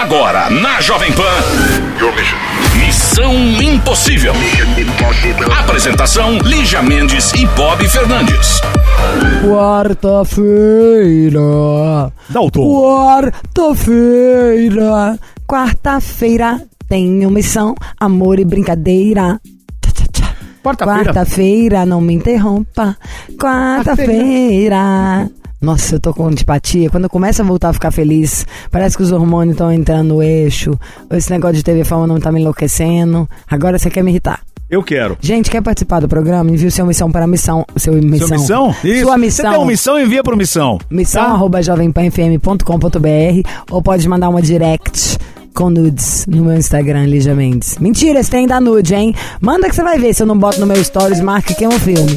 Agora, na Jovem Pan. Missão Impossível. Apresentação: Lígia Mendes e Bob Fernandes. Quarta-feira. Quarta-feira. Quarta-feira. Tenho missão, amor e brincadeira. Quarta-feira. Quarta-feira, não me interrompa. Quarta-feira. Nossa, eu tô com antipatia. Quando eu começo a voltar a ficar feliz, parece que os hormônios estão entrando no eixo. Esse negócio de TV Fama não tá me enlouquecendo. Agora você quer me irritar. Eu quero. Gente, quer participar do programa? Envie sua missão para a missão. Seu missão. Sua missão? Isso. Sua Você missão. tem uma missão, envia pro missão. Missão Tá? arroba jovempanfm.com.br ou pode mandar uma direct com nudes no meu Instagram, Lígia Mendes. Mentira, você tem da nude, hein? Manda que você vai ver se eu não boto no meu stories, marca que é um filme.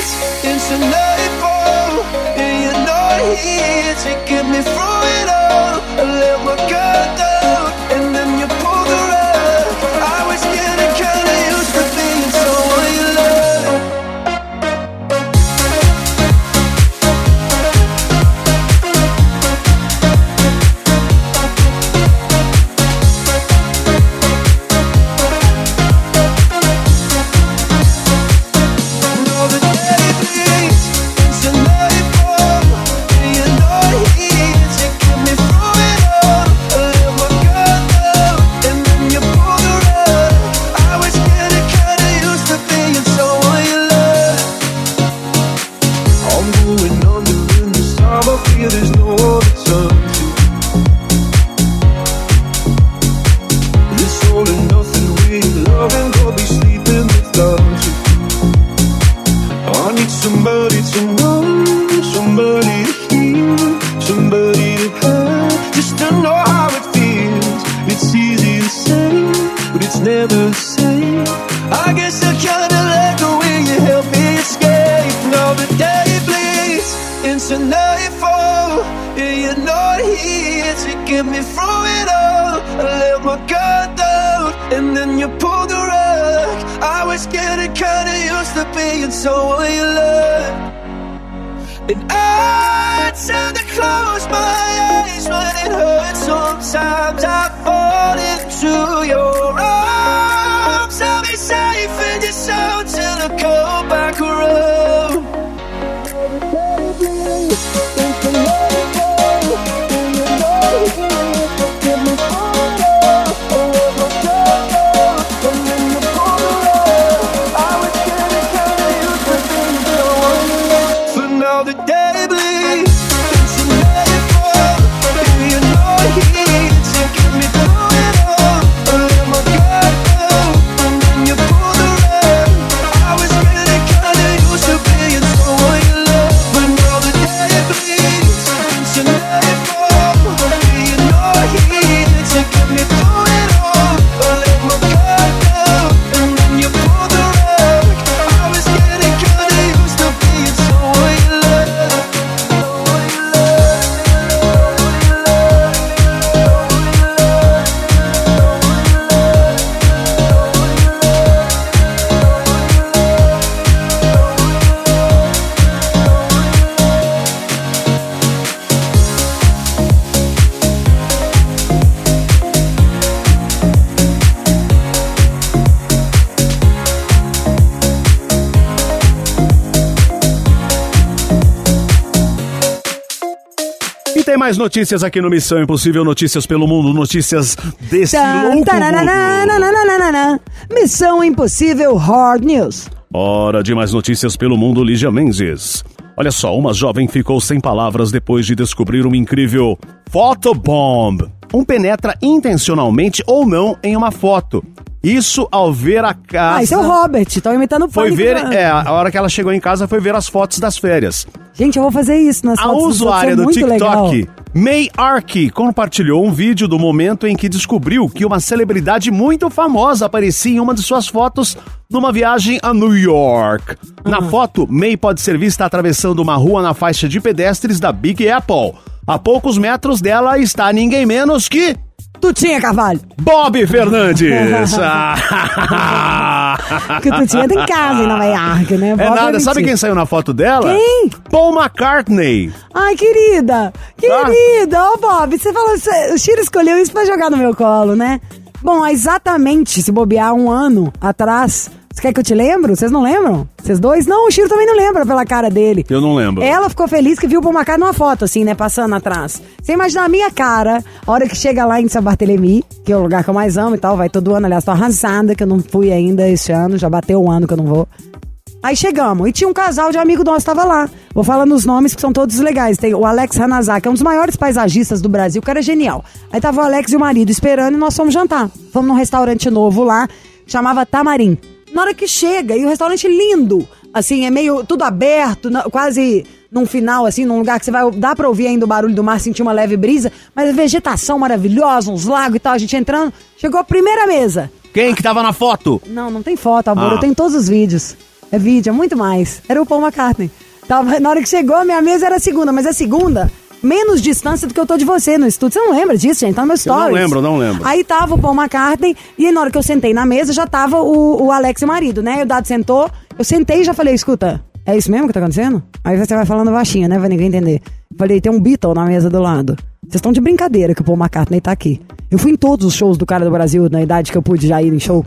bleeds into nightfall, and you're not here to me through it all. I let my guard down, being someone you love. And I tend to close my eyes when it hurts. Sometimes I fall into your mais notícias aqui no Missão Impossível, notícias pelo mundo, notícias desse Tan, louco mundo. Missão Impossível Hard News. Hora de mais notícias pelo mundo, Lígia Menzies. Olha só, uma jovem ficou sem palavras depois de descobrir um incrível photobomb um penetra intencionalmente ou não em uma foto. Isso ao ver a casa. Ah, isso é o Robert. Estão imitando o Foi ver, é, a hora que ela chegou em casa foi ver as fotos das férias. Gente, eu vou fazer isso nas A usuária do TikTok, legal. May Arky, compartilhou um vídeo do momento em que descobriu que uma celebridade muito famosa aparecia em uma de suas fotos numa viagem a New York. Na Ah. foto, May pode ser vista atravessando uma rua na faixa de pedestres da Big Apple. A poucos metros dela está ninguém menos que Tu tinha Carvalho. Bob Fernandes. Ah. Que tu tinha em casa em Nova York, né? É Bob nada, mentira. sabe quem saiu na foto dela? Quem? Paul McCartney. Ai, querida! Querida! Ô, Bob, você falou... O Chiro escolheu isso pra jogar no meu colo, né? Bom, exatamente, se bobear um ano atrás... Você quer que eu te lembro? Vocês não lembram? Vocês dois? Não, o Chiro também não lembra pela cara dele. Eu não lembro. Ela ficou feliz que viu o Paul McCartney numa foto, assim, né? Passando atrás. Você imagina a minha cara, a hora que chega lá em São Bartolomé, que é o lugar que eu mais amo e tal, vai todo ano, aliás, tô arrasada, que eu não fui ainda esse ano, já bateu um ano que eu não vou. Aí chegamos, e tinha um casal de amigo nosso, tava lá. Vou falando os nomes que são todos legais. Tem o Alex Hanazaki, é um dos maiores paisagistas do Brasil, o cara é genial. Aí tava o Alex e o marido esperando e nós fomos jantar. Fomos num restaurante novo lá, chamava Tamarim. Na hora que chega, e o restaurante lindo, assim, é meio tudo aberto, quase num final, assim, num lugar que você vai. Dá pra ouvir ainda o barulho do mar, sentir uma leve brisa, mas vegetação maravilhosa, uns lagos e tal, a gente entrando. Chegou a primeira mesa. Quem que tava na foto? Não, não tem foto, amor. Ah. Eu tenho todos os vídeos. É vídeo, é muito mais. Era o Paul McCartney. Tava, na hora que chegou, a minha mesa era a segunda, mas a segunda, menos distância do que eu tô de você no estúdio. Você não lembra disso, gente? Tá no meu Eu não stories. lembro, não lembro. Aí tava o Paul McCartney, e aí na hora que eu sentei na mesa, já tava o, o Alex e o marido, né? E o Dado sentou, eu sentei e já falei, escuta, é isso mesmo que tá acontecendo? Aí você vai falando baixinho, né? Vai ninguém entender. Falei, tem um Beatle na mesa do lado. Vocês estão de brincadeira que o Paul McCartney tá aqui. Eu fui em todos os shows do cara do Brasil, na idade que eu pude já ir em show.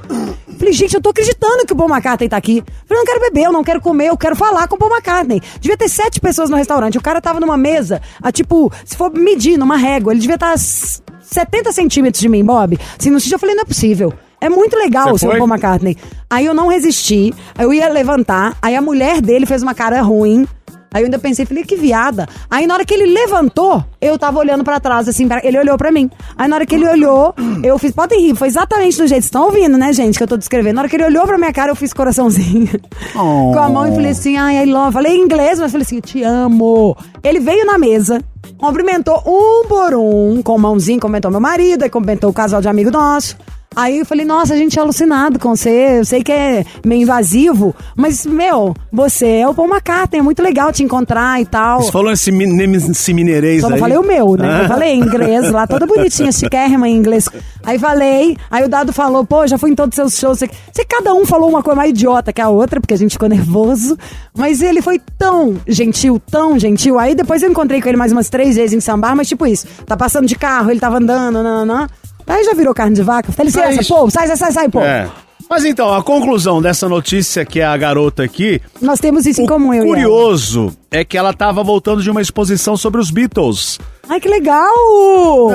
Falei, gente, eu tô acreditando que o Paul McCartney tá aqui. Falei, eu não quero beber, eu não quero comer, eu quero falar com o Paul McCartney. Devia ter sete pessoas no restaurante. O cara tava numa mesa, a tipo, se for medir numa régua, ele devia estar 70 centímetros de mim, Bob. Assim, no sítio eu falei, não é possível. É muito legal o seu? Paul McCartney. Aí eu não resisti, eu ia levantar, aí a mulher dele fez uma cara ruim. Aí eu ainda pensei, falei, que viada. Aí na hora que ele levantou, eu tava olhando pra trás, assim, pra- ele olhou pra mim. Aí na hora que ele olhou, eu fiz, podem rir, foi exatamente do jeito, vocês estão ouvindo, né, gente, que eu tô descrevendo. Na hora que ele olhou pra minha cara, eu fiz coraçãozinho. Com a mão e falei assim, ai, I love. Falei em inglês, mas falei assim, eu te amo. Ele veio na mesa, cumprimentou um por um, com mãozinho, comentou meu marido, aí comentou o casal de amigo nosso. Aí eu falei, nossa, a gente é alucinado com você. Eu sei que é meio invasivo, mas, meu, você é o Paul McCartney, é muito legal te encontrar e tal. Você falou esse, esse mineirês Só não aí? falei o meu, né? Ah. Eu falei em inglês lá, toda bonitinha, chiquérrima em inglês. Aí falei, aí o Dado falou, pô, já fui em todos os seus shows. Que cada um falou uma coisa mais idiota que a outra, porque a gente ficou nervoso. Mas ele foi tão gentil, tão gentil. Aí depois eu encontrei com ele mais umas três vezes em sambar, mas tipo isso, tá passando de carro, ele tava andando, nananã. Aí já virou carne de vaca. Falei, licença, Mas- pô, sai, sai, sai, sai, pô. É. Mas então, a conclusão dessa notícia que é a garota aqui, Nós temos isso em comum, eu e ela. curioso é que ela tava voltando de uma exposição sobre os Beatles. Ai, que legal!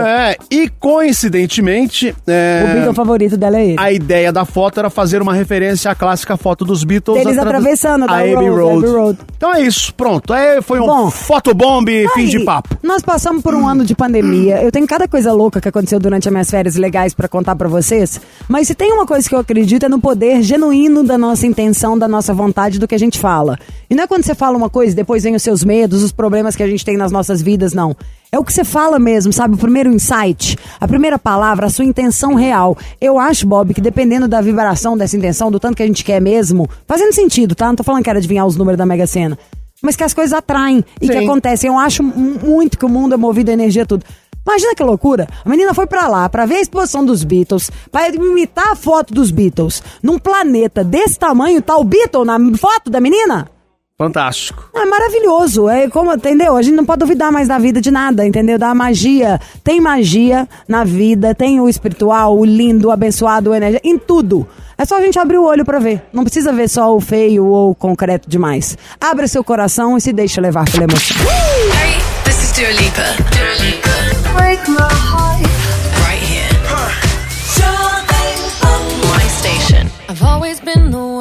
É, e coincidentemente, é, O Beatle favorito dela é ele. a ideia da foto era fazer uma referência à clássica foto dos Beatles. Atra- atravessando a da Abbey Road, Road. Abbey Road. Então é isso, pronto. É, foi um Bom. fotobomb, fim de papo. Nós passamos por um ano de pandemia. Eu tenho cada coisa louca que aconteceu durante as minhas férias legais pra contar pra vocês. Mas se tem uma coisa que eu acredito é no poder genuíno da nossa intenção, da nossa vontade, do que a gente fala. E não é quando você fala uma coisa e depois vem os seus medos, os problemas que a gente tem nas nossas vidas, não. É o que você fala mesmo, sabe? O primeiro insight, a primeira palavra, a sua intenção real. Eu acho, Bob, que dependendo da vibração dessa intenção, do tanto que a gente quer mesmo, fazendo sentido, tá? Não tô falando que era adivinhar os números da Mega Sena. Mas que as coisas atraem e que Sim. acontecem. Eu acho mu- muito que o mundo é movido a energia tudo. Imagina que loucura. A menina foi pra lá pra ver a exposição dos Beatles, pra imitar a foto dos Beatles. Num planeta desse tamanho, tá o Beatle na foto da menina? Fantástico. É maravilhoso, é como, entendeu? A gente não pode duvidar mais da vida de nada, entendeu? Da magia. Tem magia na vida, tem o espiritual, o lindo, o abençoado, o energia, em tudo. É só a gente abrir o olho pra ver. Não precisa ver só o feio ou o concreto demais. Abre seu coração e se deixa levar pela emoção. Hey, this is Dua Lipa. Dua Lipa. Break my heart. Right here. My station. I've always been the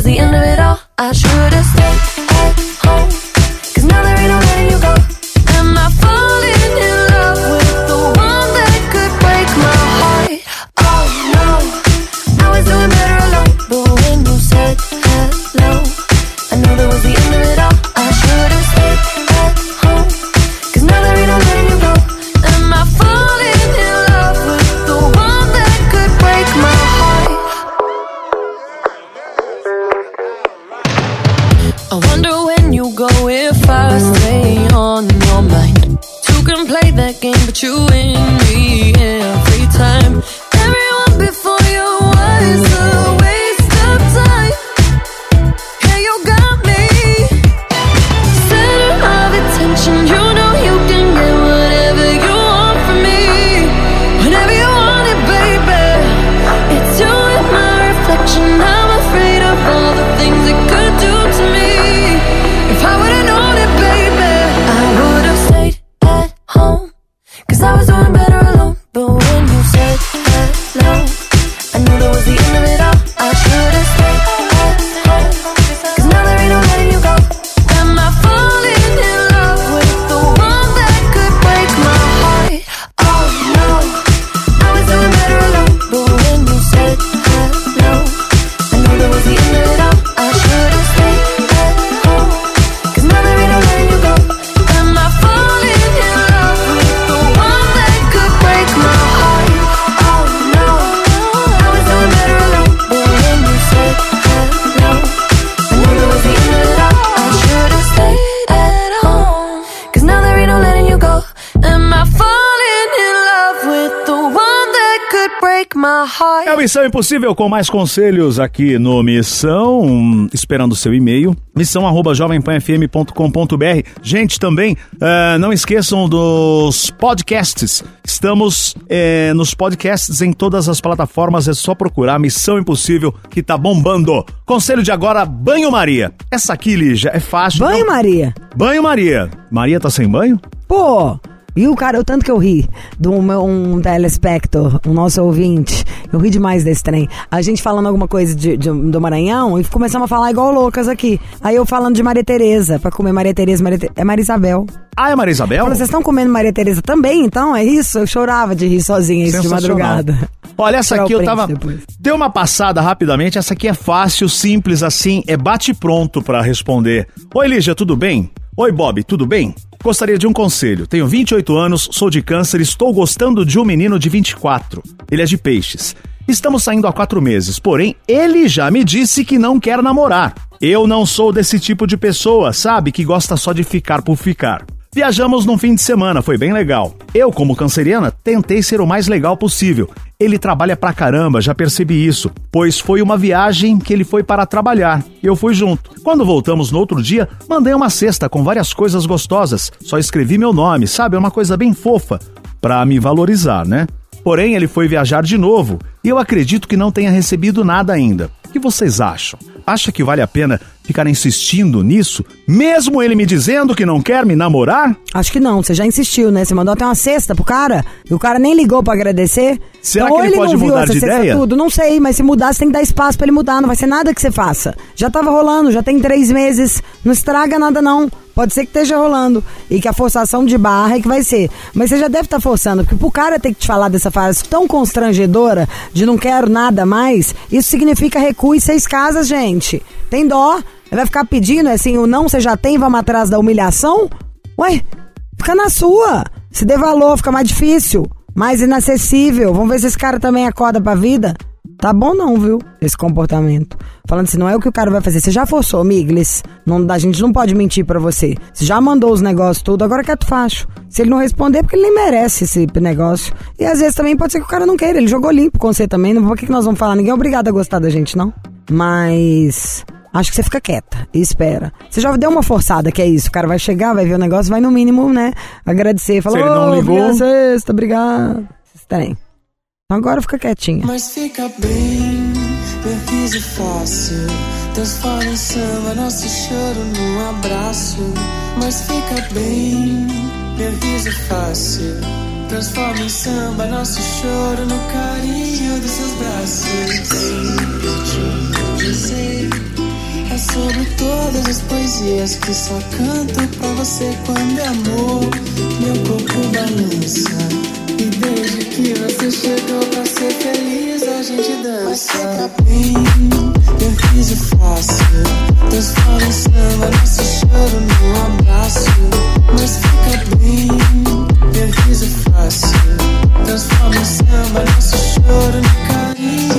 was the end of it all. I should've Missão Impossível com mais conselhos aqui no Missão, hum, esperando o seu e-mail, missão arroba jovempanfm.com.br. Gente, também, eh, não esqueçam dos podcasts. Estamos eh, nos podcasts em todas as plataformas, é só procurar Missão Impossível que tá bombando. Conselho de agora, Banho Maria. Essa aqui, Lígia, é fácil. Banho, não- Maria. Banho Maria. Maria tá sem banho? Pô, e o cara, o tanto que eu ri do meu, um telespector, um nosso ouvinte, eu ri demais desse trem. A gente falando alguma coisa de, de- do Maranhão e começamos a falar igual loucas aqui. Aí eu falando de Maria Tereza, pra comer Maria Tereza, Maria Te- é Maria Isabel. Ah, é Maria Isabel? Falei, vocês estão comendo Maria Tereza também, então? É isso? Eu chorava de rir sozinha isso de madrugada. Olha, essa aqui eu tava. depois. Deu uma passada rapidamente. Essa aqui é fácil, simples assim, é bate pronto pra responder. Oi, Lígia, tudo bem? Oi, Bob, tudo bem? Gostaria de um conselho. Tenho 28 anos, sou de câncer, estou gostando de um menino de 24. Ele é de peixes. Estamos saindo há quatro meses, porém, ele já me disse que não quer namorar. Eu não sou desse tipo de pessoa, sabe, que gosta só de ficar por ficar. Viajamos num fim de semana, foi bem legal. Eu, como canceriana, tentei ser o mais legal possível. Ele trabalha pra caramba, já percebi isso, pois foi uma viagem que ele foi para trabalhar. Eu fui junto. Quando voltamos no outro dia, mandei uma cesta com várias coisas gostosas. Só escrevi meu nome, sabe? É uma coisa bem fofa, pra me valorizar, né? Porém, ele foi viajar de novo e eu acredito que não tenha recebido nada ainda. O que vocês acham? Acha que vale a pena ficar insistindo nisso, mesmo ele me dizendo que não quer me namorar? Acho que não, você já insistiu, né? Você mandou até uma cesta pro cara e o cara nem ligou pra agradecer. Será então, que ou ele pode não viu mudar essa de cesta ideia? Tudo. Não sei, mas se mudar, você tem que dar espaço pra ele mudar. Não vai ser nada que você faça. Já tava rolando, já tem três meses. Não estraga nada, não. Pode ser que esteja rolando. E que a forçação de barra é que vai ser. Mas você já deve estar forçando, porque pro cara ter que te falar dessa frase tão constrangedora de não quero nada mais, isso significa recuo e seis casas, gente. Tem dó? Vai ficar pedindo assim, o não você já tem, vamos atrás da humilhação? Ué, fica na sua. Se der valor, fica mais difícil. mais inacessível. Vamos ver se esse cara também acorda pra vida. Tá bom não, viu? Esse comportamento. Falando assim, não é o que o cara vai fazer. Você já forçou, Miglis. Não, a gente não pode mentir pra você. Você já mandou os negócios tudo, agora quieto facho. Se ele não responder, é porque ele nem merece esse negócio. E às vezes também pode ser que o cara não queira. Ele jogou limpo com você também. Não, por que, que nós vamos falar? Ninguém é obrigado a gostar da gente, não. Mas... Acho que você fica quieta e espera. Você já deu uma forçada, que é isso. O cara vai chegar, vai ver o negócio, vai no mínimo, né? Agradecer. Falar, Se ele não "Ô, ligou." obrigado, sexta, obrigado. Tem. Então agora fica quietinha. Mas fica bem, meu riso fácil. Transforma em samba nosso choro num abraço. Mas fica bem, meu riso fácil. Transforma em samba nosso choro no carinho dos seus braços. Sem eu te dizer, sobre todas as poesias que só canto pra você quando é amor. Meu corpo balança. E desde que você chegou pra ser feliz, a gente dança. Mas fica bem, meu riso fácil. Transforma em samba nosso choro num abraço. Mas fica bem, meu riso fácil. Transforma em samba nosso choro no carinho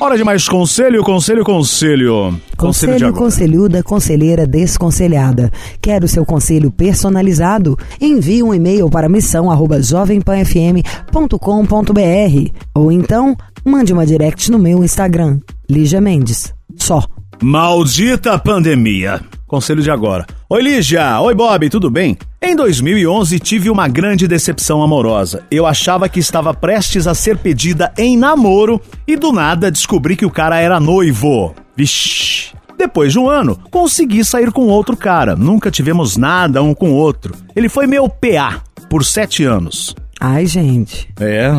Hora de mais conselho, conselho, conselho. Conselho Conselho, conselhuda, conselheira desconselhada. Quer o seu conselho personalizado? Envie um e-mail para missão arroba jovempanfm.com.br ou então mande uma direct no meu Instagram, Lígia Mendes. Só. Maldita pandemia. Conselho de agora. Oi, Lígia. Oi, Bob. Tudo bem? Em 2011 tive uma grande decepção amorosa. Eu achava que estava prestes a ser pedida em namoro e do nada descobri que o cara era noivo. Vixe. Depois de um ano, consegui sair com outro cara. Nunca tivemos nada um com o outro. Ele foi meu PA por sete anos. Ai, gente. É.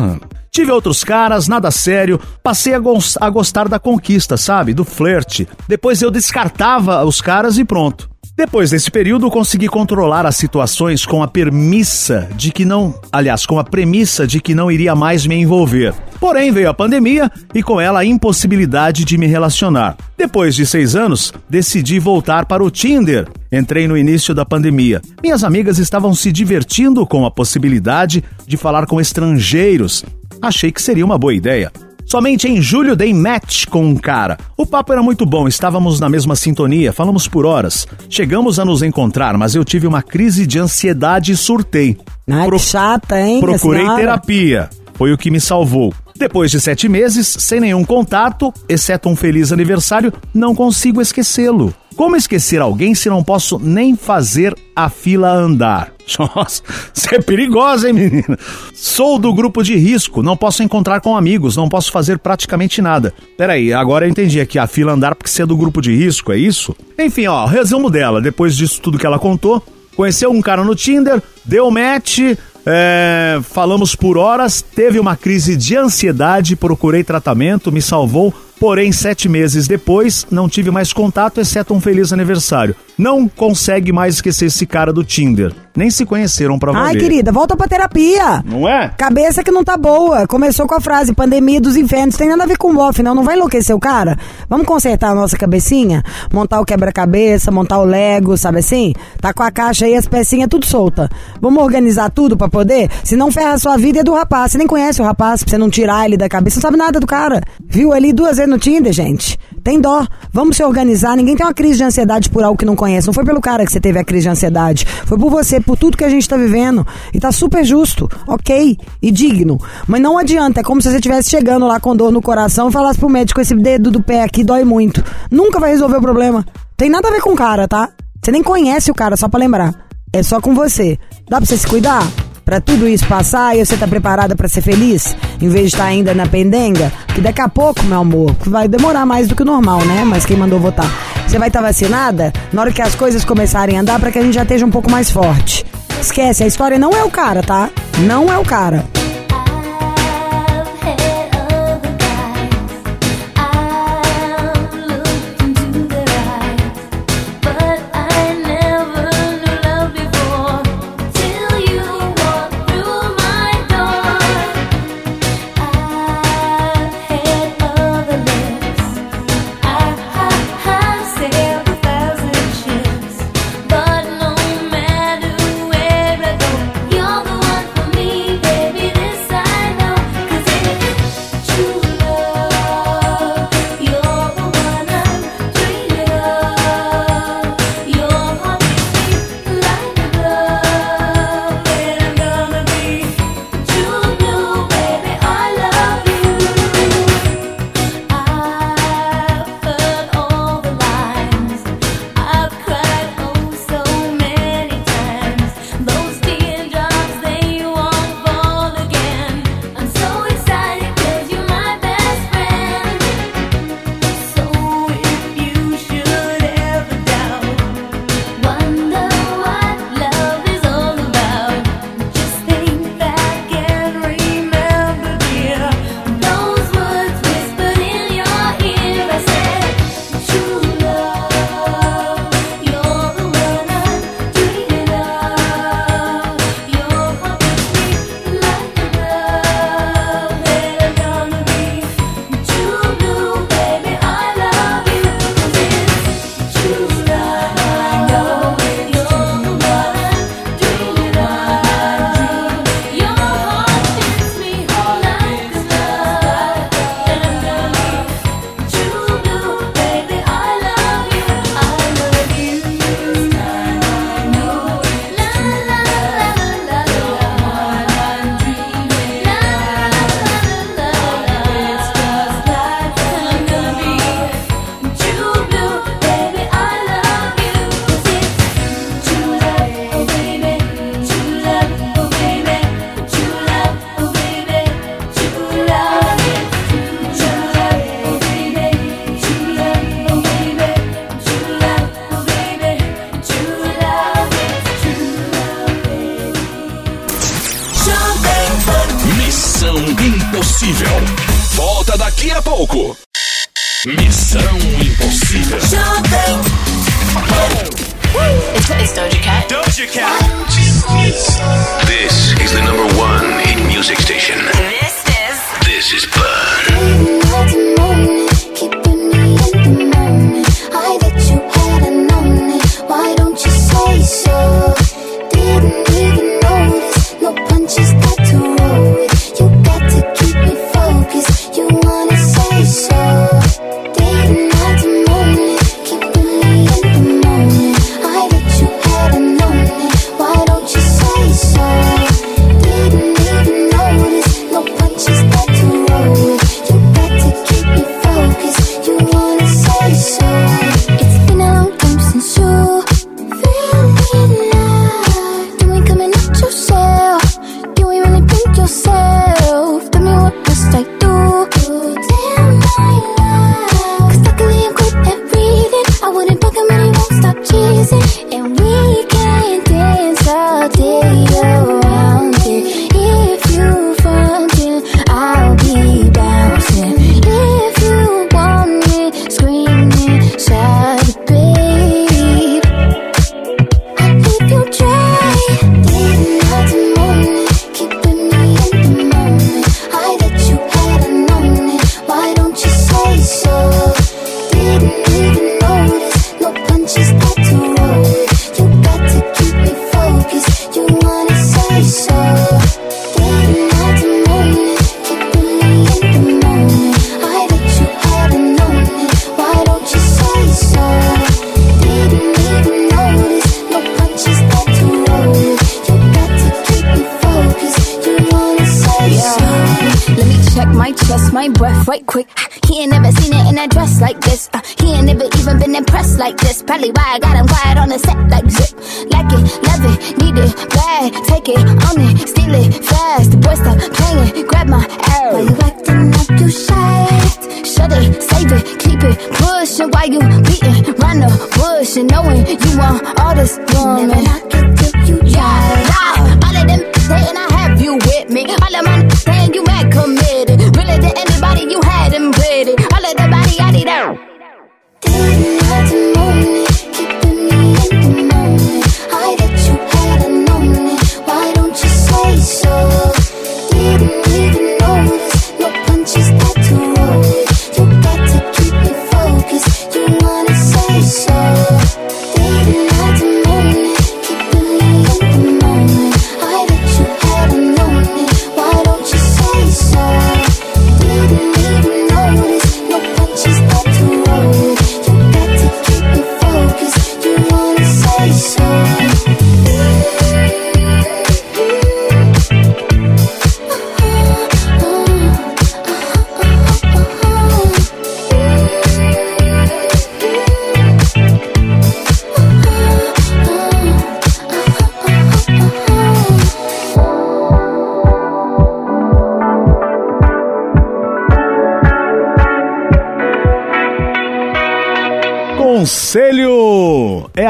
Tive outros caras, nada sério. Passei a, gos- a gostar da conquista, sabe? Do flerte. Depois eu descartava os caras e pronto. Depois desse período, consegui controlar as situações com a premissa de que não. Aliás, com a premissa de que não iria mais me envolver. Porém, veio a pandemia e com ela a impossibilidade de me relacionar. Depois de seis anos, decidi voltar para o Tinder. Entrei no início da pandemia. Minhas amigas estavam se divertindo com a possibilidade de falar com estrangeiros. Achei que seria uma boa ideia. Somente em julho dei match com um cara. O papo era muito bom, estávamos na mesma sintonia, falamos por horas. Chegamos a nos encontrar, mas eu tive uma crise de ansiedade e surtei. Ai, Pro- que chata, hein? Procurei terapia. Foi o que me salvou. Depois de sete meses, sem nenhum contato, exceto um feliz aniversário, não consigo esquecê-lo. Como esquecer alguém se não posso nem fazer a fila andar? Nossa, você é perigosa, hein, menina? Sou do grupo de risco, não posso encontrar com amigos, não posso fazer praticamente nada. Peraí, agora eu entendi aqui a fila andar porque você é do grupo de risco, é isso? Enfim, ó, resumo dela, depois disso tudo que ela contou, conheceu um cara no Tinder, deu match, é, falamos por horas, teve uma crise de ansiedade, procurei tratamento, me salvou, Porém, sete meses depois, não tive mais contato, exceto um feliz aniversário. Não consegue mais esquecer esse cara do Tinder. Nem se conheceram pra valer. Ai, querida, volta pra terapia. Não é? Cabeça que não tá boa. Começou com a frase pandemia dos infernos. Tem nada a ver com o off, não. Não vai enlouquecer o cara. Vamos consertar a nossa cabecinha? Montar o quebra-cabeça, montar o Lego, sabe assim? Tá com a caixa aí, as pecinhas tudo solta. Vamos organizar tudo pra poder? Se não ferra a sua vida é do rapaz. Você nem conhece o rapaz, pra você não tirar ele da cabeça. Não sabe nada do cara. Viu ali duas vezes no Tinder, gente? Tem dó. Vamos se organizar. Ninguém tem uma crise de ansiedade por algo que não conhece. Não foi pelo cara que você teve a crise de ansiedade. Foi por você, por tudo que a gente tá vivendo. E tá super justo, ok e digno. Mas não adianta. É como se você estivesse chegando lá com dor no coração e falasse pro médico: esse dedo do pé aqui dói muito. Nunca vai resolver o problema. Tem nada a ver com o cara, tá? Você nem conhece o cara, só pra lembrar. É só com você. Dá pra você se cuidar? Pra tudo isso passar e você tá preparada pra ser feliz? Em vez de estar ainda na pendenga? Que daqui a pouco, meu amor, vai demorar mais do que o normal, né? Mas quem mandou votar? Você vai estar vacinada na hora que as coisas começarem a andar pra que a gente já esteja um pouco mais forte. Esquece, a história não é o cara, tá? Não é o cara.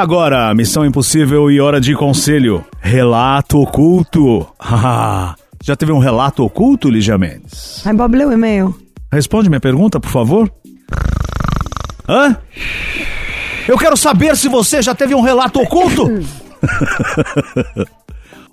Agora, Missão Impossível e Hora de Conselho. Relato oculto. Já teve um relato oculto, Lígia Mendes? Ai, Bob, lê o e-mail. Responde minha pergunta, por favor. Hã? Eu quero saber se você já teve um relato oculto.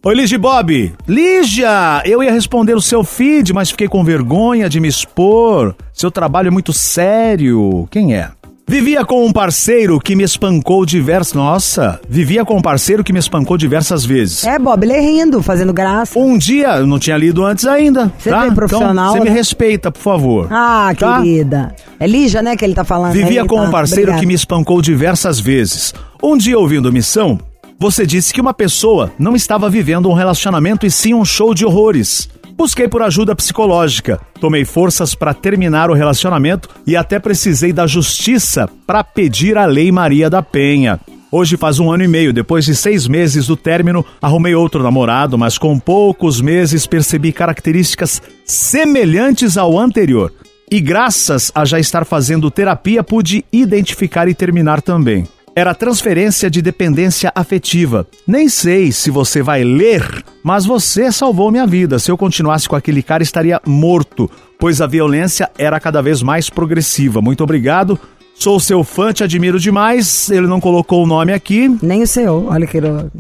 Oi, Lígia e Bob. Lígia, eu ia responder o seu feed, mas fiquei com vergonha de me expor. Seu trabalho é muito sério. Quem é? Vivia com um parceiro que me espancou diversas... Nossa, vivia com um parceiro que me espancou diversas vezes. É, Bob, lê rindo, fazendo graça. Um dia, eu não tinha lido antes ainda. Você tá? é bem profissional, Então, você me né? respeita, por favor. Ah, Tá? querida. É Lígia, né, que ele tá falando. Vivia aí, com tá? um parceiro que me espancou diversas vezes. Um dia, ouvindo missão, você disse que uma pessoa não estava vivendo um relacionamento e sim um show de horrores. Busquei por ajuda psicológica, tomei forças para terminar o relacionamento e até precisei da justiça para pedir a Lei Maria da Penha. Hoje faz um ano e meio, depois de seis meses do término, arrumei outro namorado, mas com poucos meses percebi características semelhantes ao anterior. E graças a já estar fazendo terapia, pude identificar e terminar também. Era transferência de dependência afetiva. Nem sei se você vai ler, mas você salvou minha vida. Se eu continuasse com aquele cara, estaria morto, pois a violência era cada vez mais progressiva. Muito obrigado. Sou seu fã, te admiro demais. Ele não colocou o nome aqui. Nem o seu, olha que louco.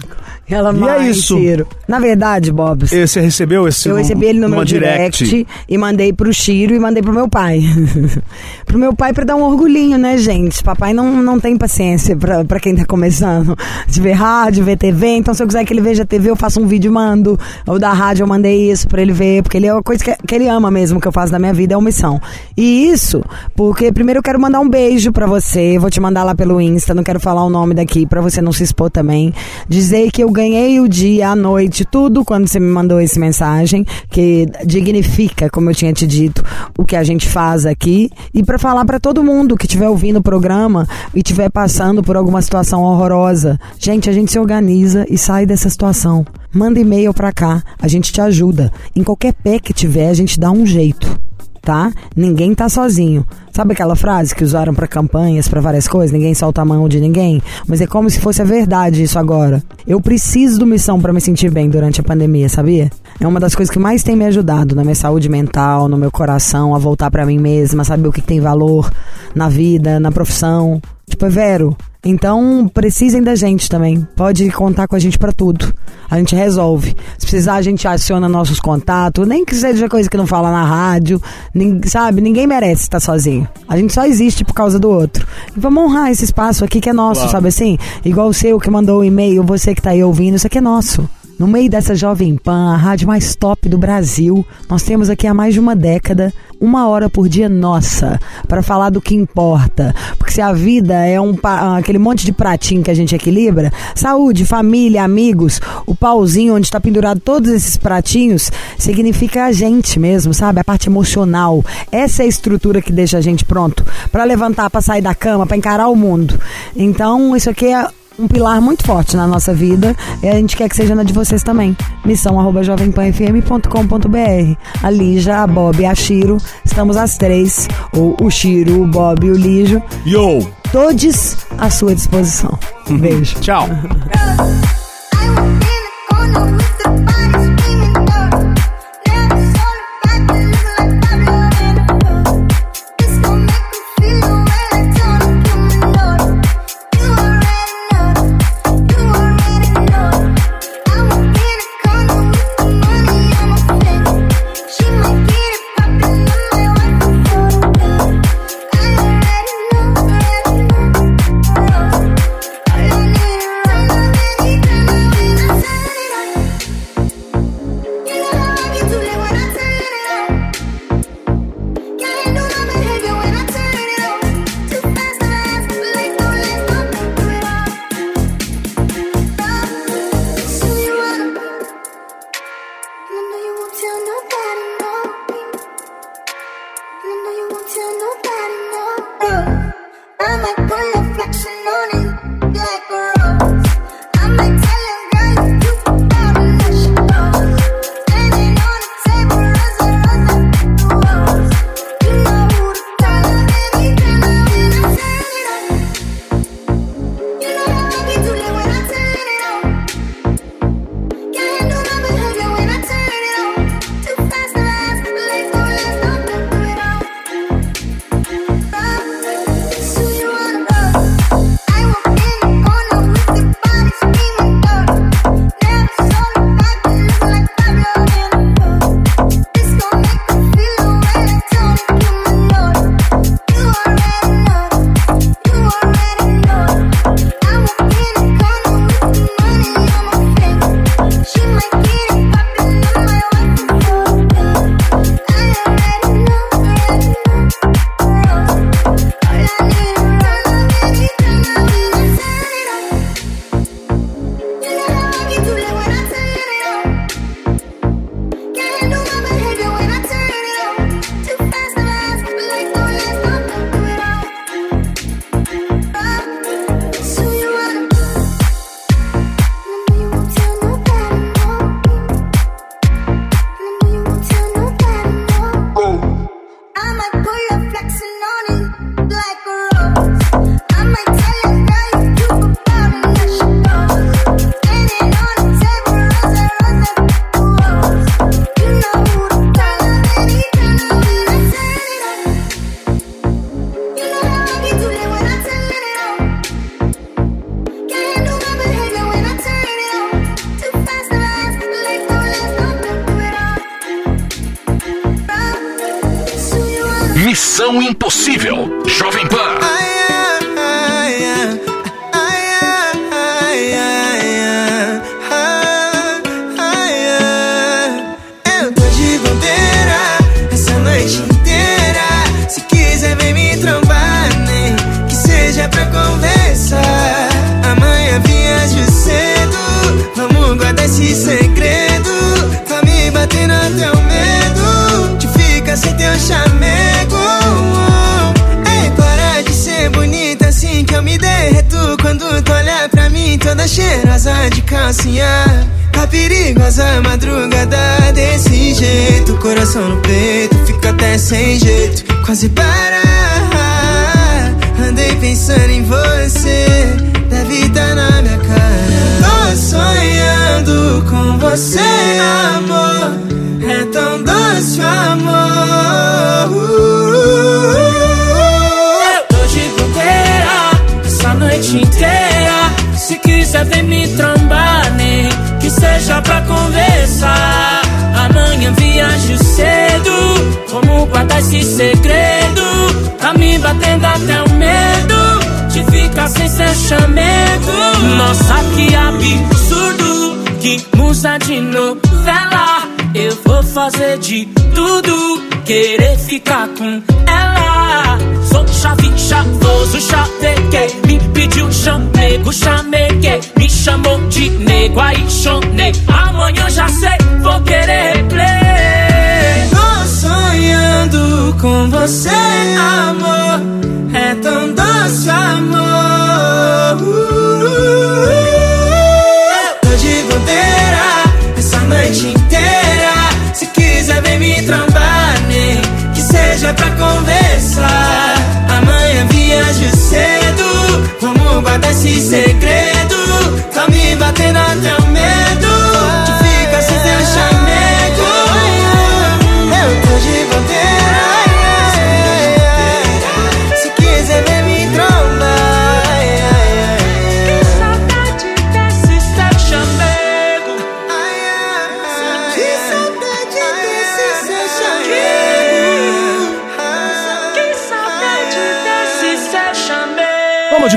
Ela E é isso. Ciro. Na verdade, Bob, Você recebeu esse eu recebi ele no meu direct. e mandei pro Chiro e mandei pro meu pai. pro meu pai pra dar um orgulhinho, né, gente? Papai não, não tem paciência pra, pra quem tá começando de ver rádio, ver TV. Então, se eu quiser que ele veja TV, eu faço um vídeo e mando. Ou da rádio eu mandei isso pra ele ver, porque ele é uma coisa que, que ele ama mesmo que eu faço da minha vida, é omissão. E isso, porque primeiro eu quero mandar um beijo pra você. Vou te mandar lá pelo Insta, não quero falar o nome daqui pra você não se expor também. Dizer que eu ganhei o dia, a noite, tudo quando você me mandou essa mensagem, que dignifica, como eu tinha te dito, o que a gente faz aqui. E pra falar pra todo mundo que estiver ouvindo o programa e estiver passando por alguma situação horrorosa. Gente, a gente se organiza e sai dessa situação. Manda e-mail pra cá, a gente te ajuda. Em qualquer pé que tiver, a gente dá um jeito tá? Ninguém tá sozinho. Sabe aquela frase que usaram pra campanhas, pra várias coisas? Ninguém solta a mão de ninguém? Mas é como se fosse a verdade isso agora. Eu preciso do missão pra me sentir bem durante a pandemia, sabia? É uma das coisas que mais tem me ajudado na minha saúde mental, no meu coração, a voltar pra mim mesma, saber o que tem valor na vida, na profissão. Tipo, é vero. Então, precisem da gente também. Pode contar com a gente pra tudo. A gente resolve. Se precisar, a gente aciona nossos contatos. Nem que seja coisa que não fala na rádio. nin- sabe? Ninguém merece estar sozinho. A gente só existe por causa do outro. E vamos honrar esse espaço aqui que é nosso, Claro. sabe assim? Igual o seu que mandou o e-mail, você que tá aí ouvindo, isso aqui é nosso. No meio dessa Jovem Pan, a rádio mais top do Brasil. Nós temos aqui há mais de uma década, uma hora por dia nossa, para falar do que importa. Porque se a vida é um aquele monte de pratinho que a gente equilibra, saúde, família, amigos, o pauzinho onde está pendurado todos esses pratinhos, significa a gente mesmo, sabe? A parte emocional. Essa é a estrutura que deixa a gente pronto para levantar, para sair da cama, para encarar o mundo. Então, isso aqui é um pilar muito forte na nossa vida e a gente quer que seja na de vocês também. Missão arroba jovempanfm.com.br. A Lígia, a Bob e a Chiro, estamos às três, ou o Chiro, o Bob e o Lígio, Yo! todos à sua disposição. Beijo. Tchau! Cheirosa de calcinha. A perigosa madrugada desse jeito, coração no peito, fica até sem jeito, quase para. Andei pensando em você, deve tá na minha cara. Tô sonhando com você, amor. É tão doce amor. Eu Quiser, vem me trombar, nem que seja pra conversar. Amanhã viajo cedo. Vamos guardar esse segredo. Tá me batendo até o medo de ficar sem ser chamego. Nossa, que absurdo. Que musa fazer de tudo, querer ficar com ela. Sou chave, chavoso, chavequei. Me pediu chamego, chameguei. Me chamou de nego, aí chonei. Amanhã já sei, vou querer replay. Tô sonhando com você, cedo. Vamos guardar esse segredo.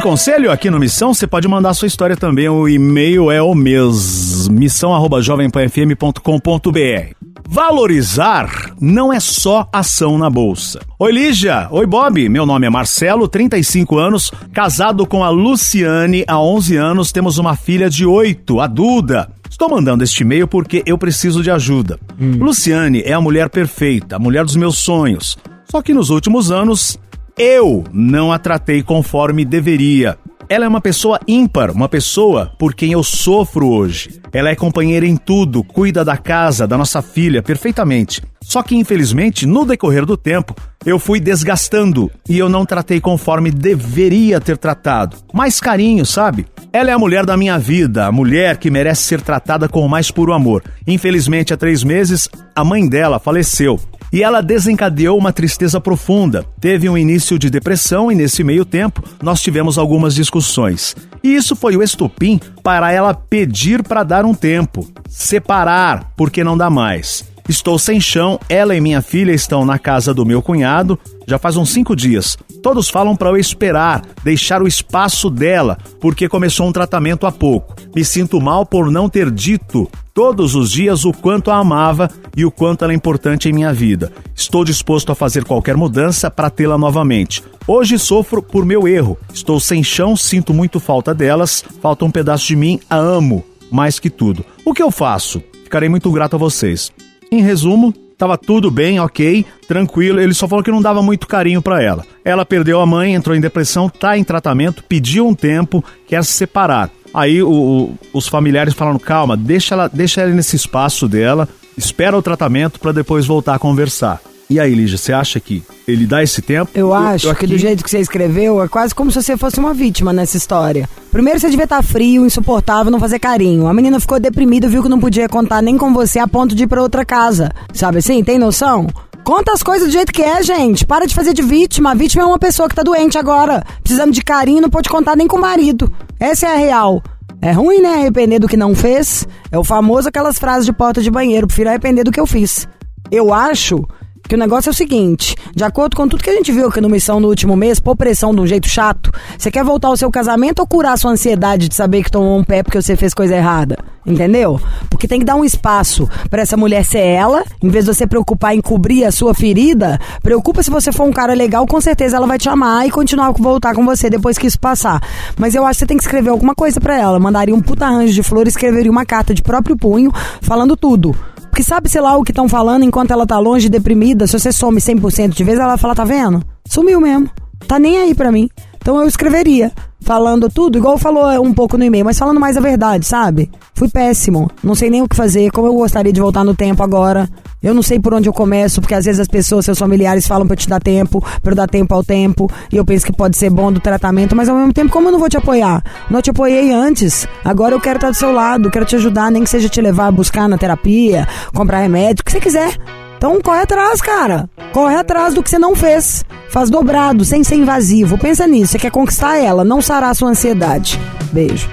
Conselho aqui no Missão? Você pode mandar sua história também. O e-mail é o mesmo: missão@jovempanfm.com.br. Valorizar não é só ação na bolsa. Oi, Lígia. Oi, Bob. Meu nome é Marcelo, 35 anos, casado com a Luciane há 11 anos. Temos uma filha de 8, a Duda. Estou mandando este e-mail porque eu preciso de ajuda. Luciane é a mulher perfeita, a mulher dos meus sonhos. Só que nos últimos anos, eu não a tratei conforme deveria. Ela é uma pessoa ímpar, uma pessoa por quem eu sofro hoje. Ela é companheira em tudo, cuida da casa, da nossa filha perfeitamente. Só que infelizmente, no decorrer do tempo, eu fui desgastando e eu não tratei conforme deveria ter tratado. Mais carinho, sabe? Ela é a mulher da minha vida, a mulher que merece ser tratada com o mais puro amor. Infelizmente, há três meses, a mãe dela faleceu. E ela desencadeou uma tristeza profunda. Teve um início de depressão e, nesse meio tempo, nós tivemos algumas discussões. E isso foi o estopim para ela pedir para dar um tempo, separar, porque não dá mais. Estou sem chão, ela e minha filha estão na casa do meu cunhado já faz uns cinco dias. Todos falam para eu esperar, deixar o espaço dela, porque começou um tratamento há pouco. Me sinto mal por não ter dito todos os dias o quanto a amava e o quanto ela é importante em minha vida. Estou disposto a fazer qualquer mudança para tê-la novamente. Hoje sofro por meu erro. Estou sem chão, sinto muito falta delas, falta um pedaço de mim, a amo mais que tudo. O que eu faço? Ficarei muito grato a vocês. Em resumo, tava tudo bem, ok, tranquilo. Ele só falou que não dava muito carinho pra ela. Ela perdeu a mãe, entrou em depressão, tá em tratamento, pediu um tempo, quer se separar. Aí o- o- os familiares falaram: calma, deixa ela, deixa ela nesse espaço dela, espera o tratamento pra depois voltar a conversar. E aí, Lígia, você acha que ele dá esse tempo? Eu acho eu que aqui- do jeito que você escreveu, é quase como se você fosse uma vítima nessa história. Primeiro você devia estar frio, insuportável, não fazer carinho. A menina ficou deprimida, viu que não podia contar nem com você a ponto de ir pra outra casa. Sabe assim? Tem noção? Conta as coisas do jeito que é, gente. Para de fazer de vítima. A vítima é uma pessoa que tá doente agora. Precisando de carinho, não pode contar nem com o marido. Essa é a real. É ruim, né? Arrepender do que não fez. É o famoso aquelas frases de porta de banheiro. Prefiro arrepender do que eu fiz. Eu acho que o negócio é o seguinte, de acordo com tudo que a gente viu aqui no Missão no último mês, pôr pressão de um jeito chato, você quer voltar ao seu casamento ou curar sua ansiedade de saber que tomou um pé porque você fez coisa errada? Entendeu? Porque tem que dar um espaço pra essa mulher ser ela, em vez de você preocupar em cobrir a sua ferida, preocupa se você for um cara legal, com certeza ela vai te amar e continuar a voltar com você depois que isso passar. Mas eu acho que você tem que escrever alguma coisa pra ela, mandaria um puta arranjo de flores, escreveria uma carta de próprio punho, falando tudo. Porque sabe, sei lá, o que estão falando enquanto ela tá longe, deprimida, se você some 100% de vez, ela vai falar, tá vendo? Sumiu mesmo. Tá nem aí pra mim. Então eu escreveria, falando tudo, igual falou um pouco no e-mail, mas falando mais a verdade, sabe? Fui péssimo, não sei nem o que fazer, como eu gostaria de voltar no tempo agora. Eu não sei por onde eu começo, porque às vezes as pessoas, seus familiares, falam pra eu te dar tempo, pra eu dar tempo ao tempo, e eu penso que pode ser bom do tratamento, mas ao mesmo tempo, como eu não vou te apoiar? Não te apoiei antes, agora eu quero estar do seu lado, quero te ajudar, nem que seja te levar a buscar na terapia, comprar remédio, o que você quiser. Então corre atrás, cara. Corre atrás do que você não fez. Faz dobrado, sem ser invasivo. Pensa nisso. Você quer conquistar ela, não sarar sua ansiedade. Beijo.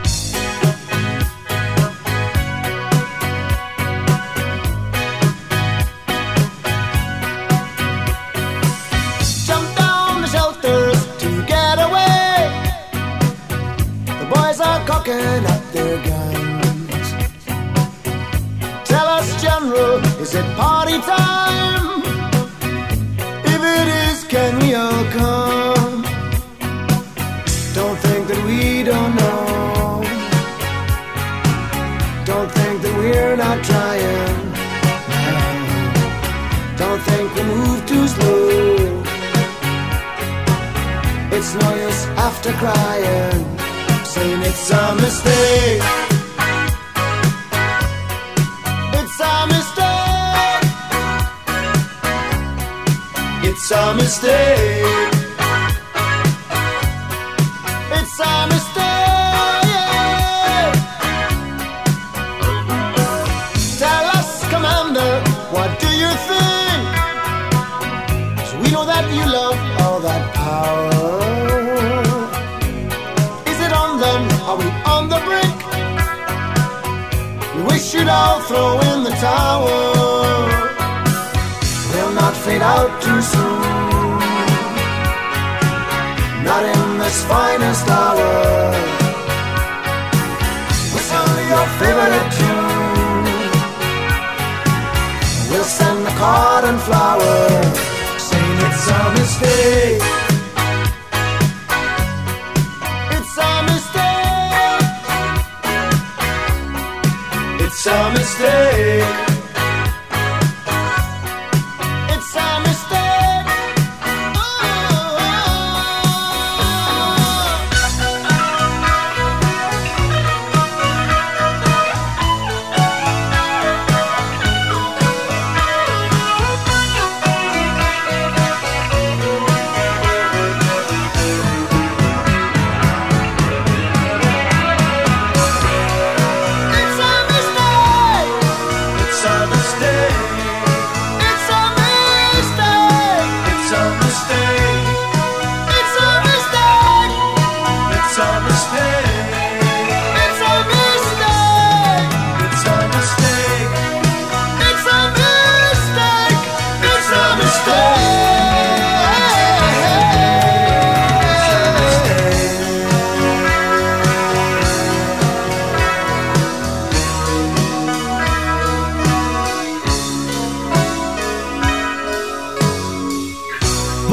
Jump down No use after crying, saying it's a mistake. It's a mistake. It's a mistake. It's a mistake. Out too soon. Not in this finest hour. Whistle your favorite tune. We'll send a card and flowers, saying it's a mistake. It's a mistake. It's a mistake.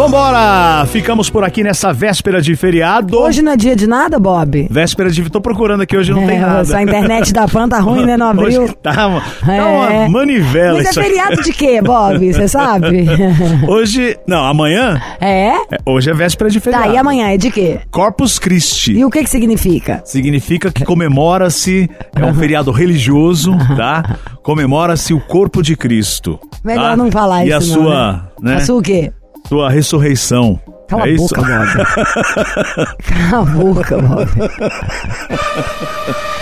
Vambora! Ficamos por aqui nessa véspera de feriado. Hoje não é dia de nada, Bob? Véspera de. Tô procurando aqui, hoje não tem É, nada. A internet da Pan tá ruim, né? Não abriu. Hoje tá uma, tá É. uma manivela Mas é feriado de quê, Bob? Você sabe? Hoje. Não, amanhã. É? é, Hoje é véspera de feriado. Tá, e amanhã é de quê? Corpus Christi. E o que que significa? Significa que comemora-se, é um feriado religioso, tá? Comemora-se o corpo de Cristo. Melhor tá? não falar e isso, a não, sua, né? né? A sua o quê? Sua ressurreição. Cala é a isso? boca, Bob. Cala a boca, Bob.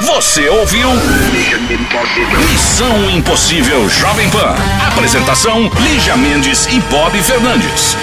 Você ouviu? Missão Impossível Jovem Pan. Apresentação: Lígia Mendes e Bob Fernandes.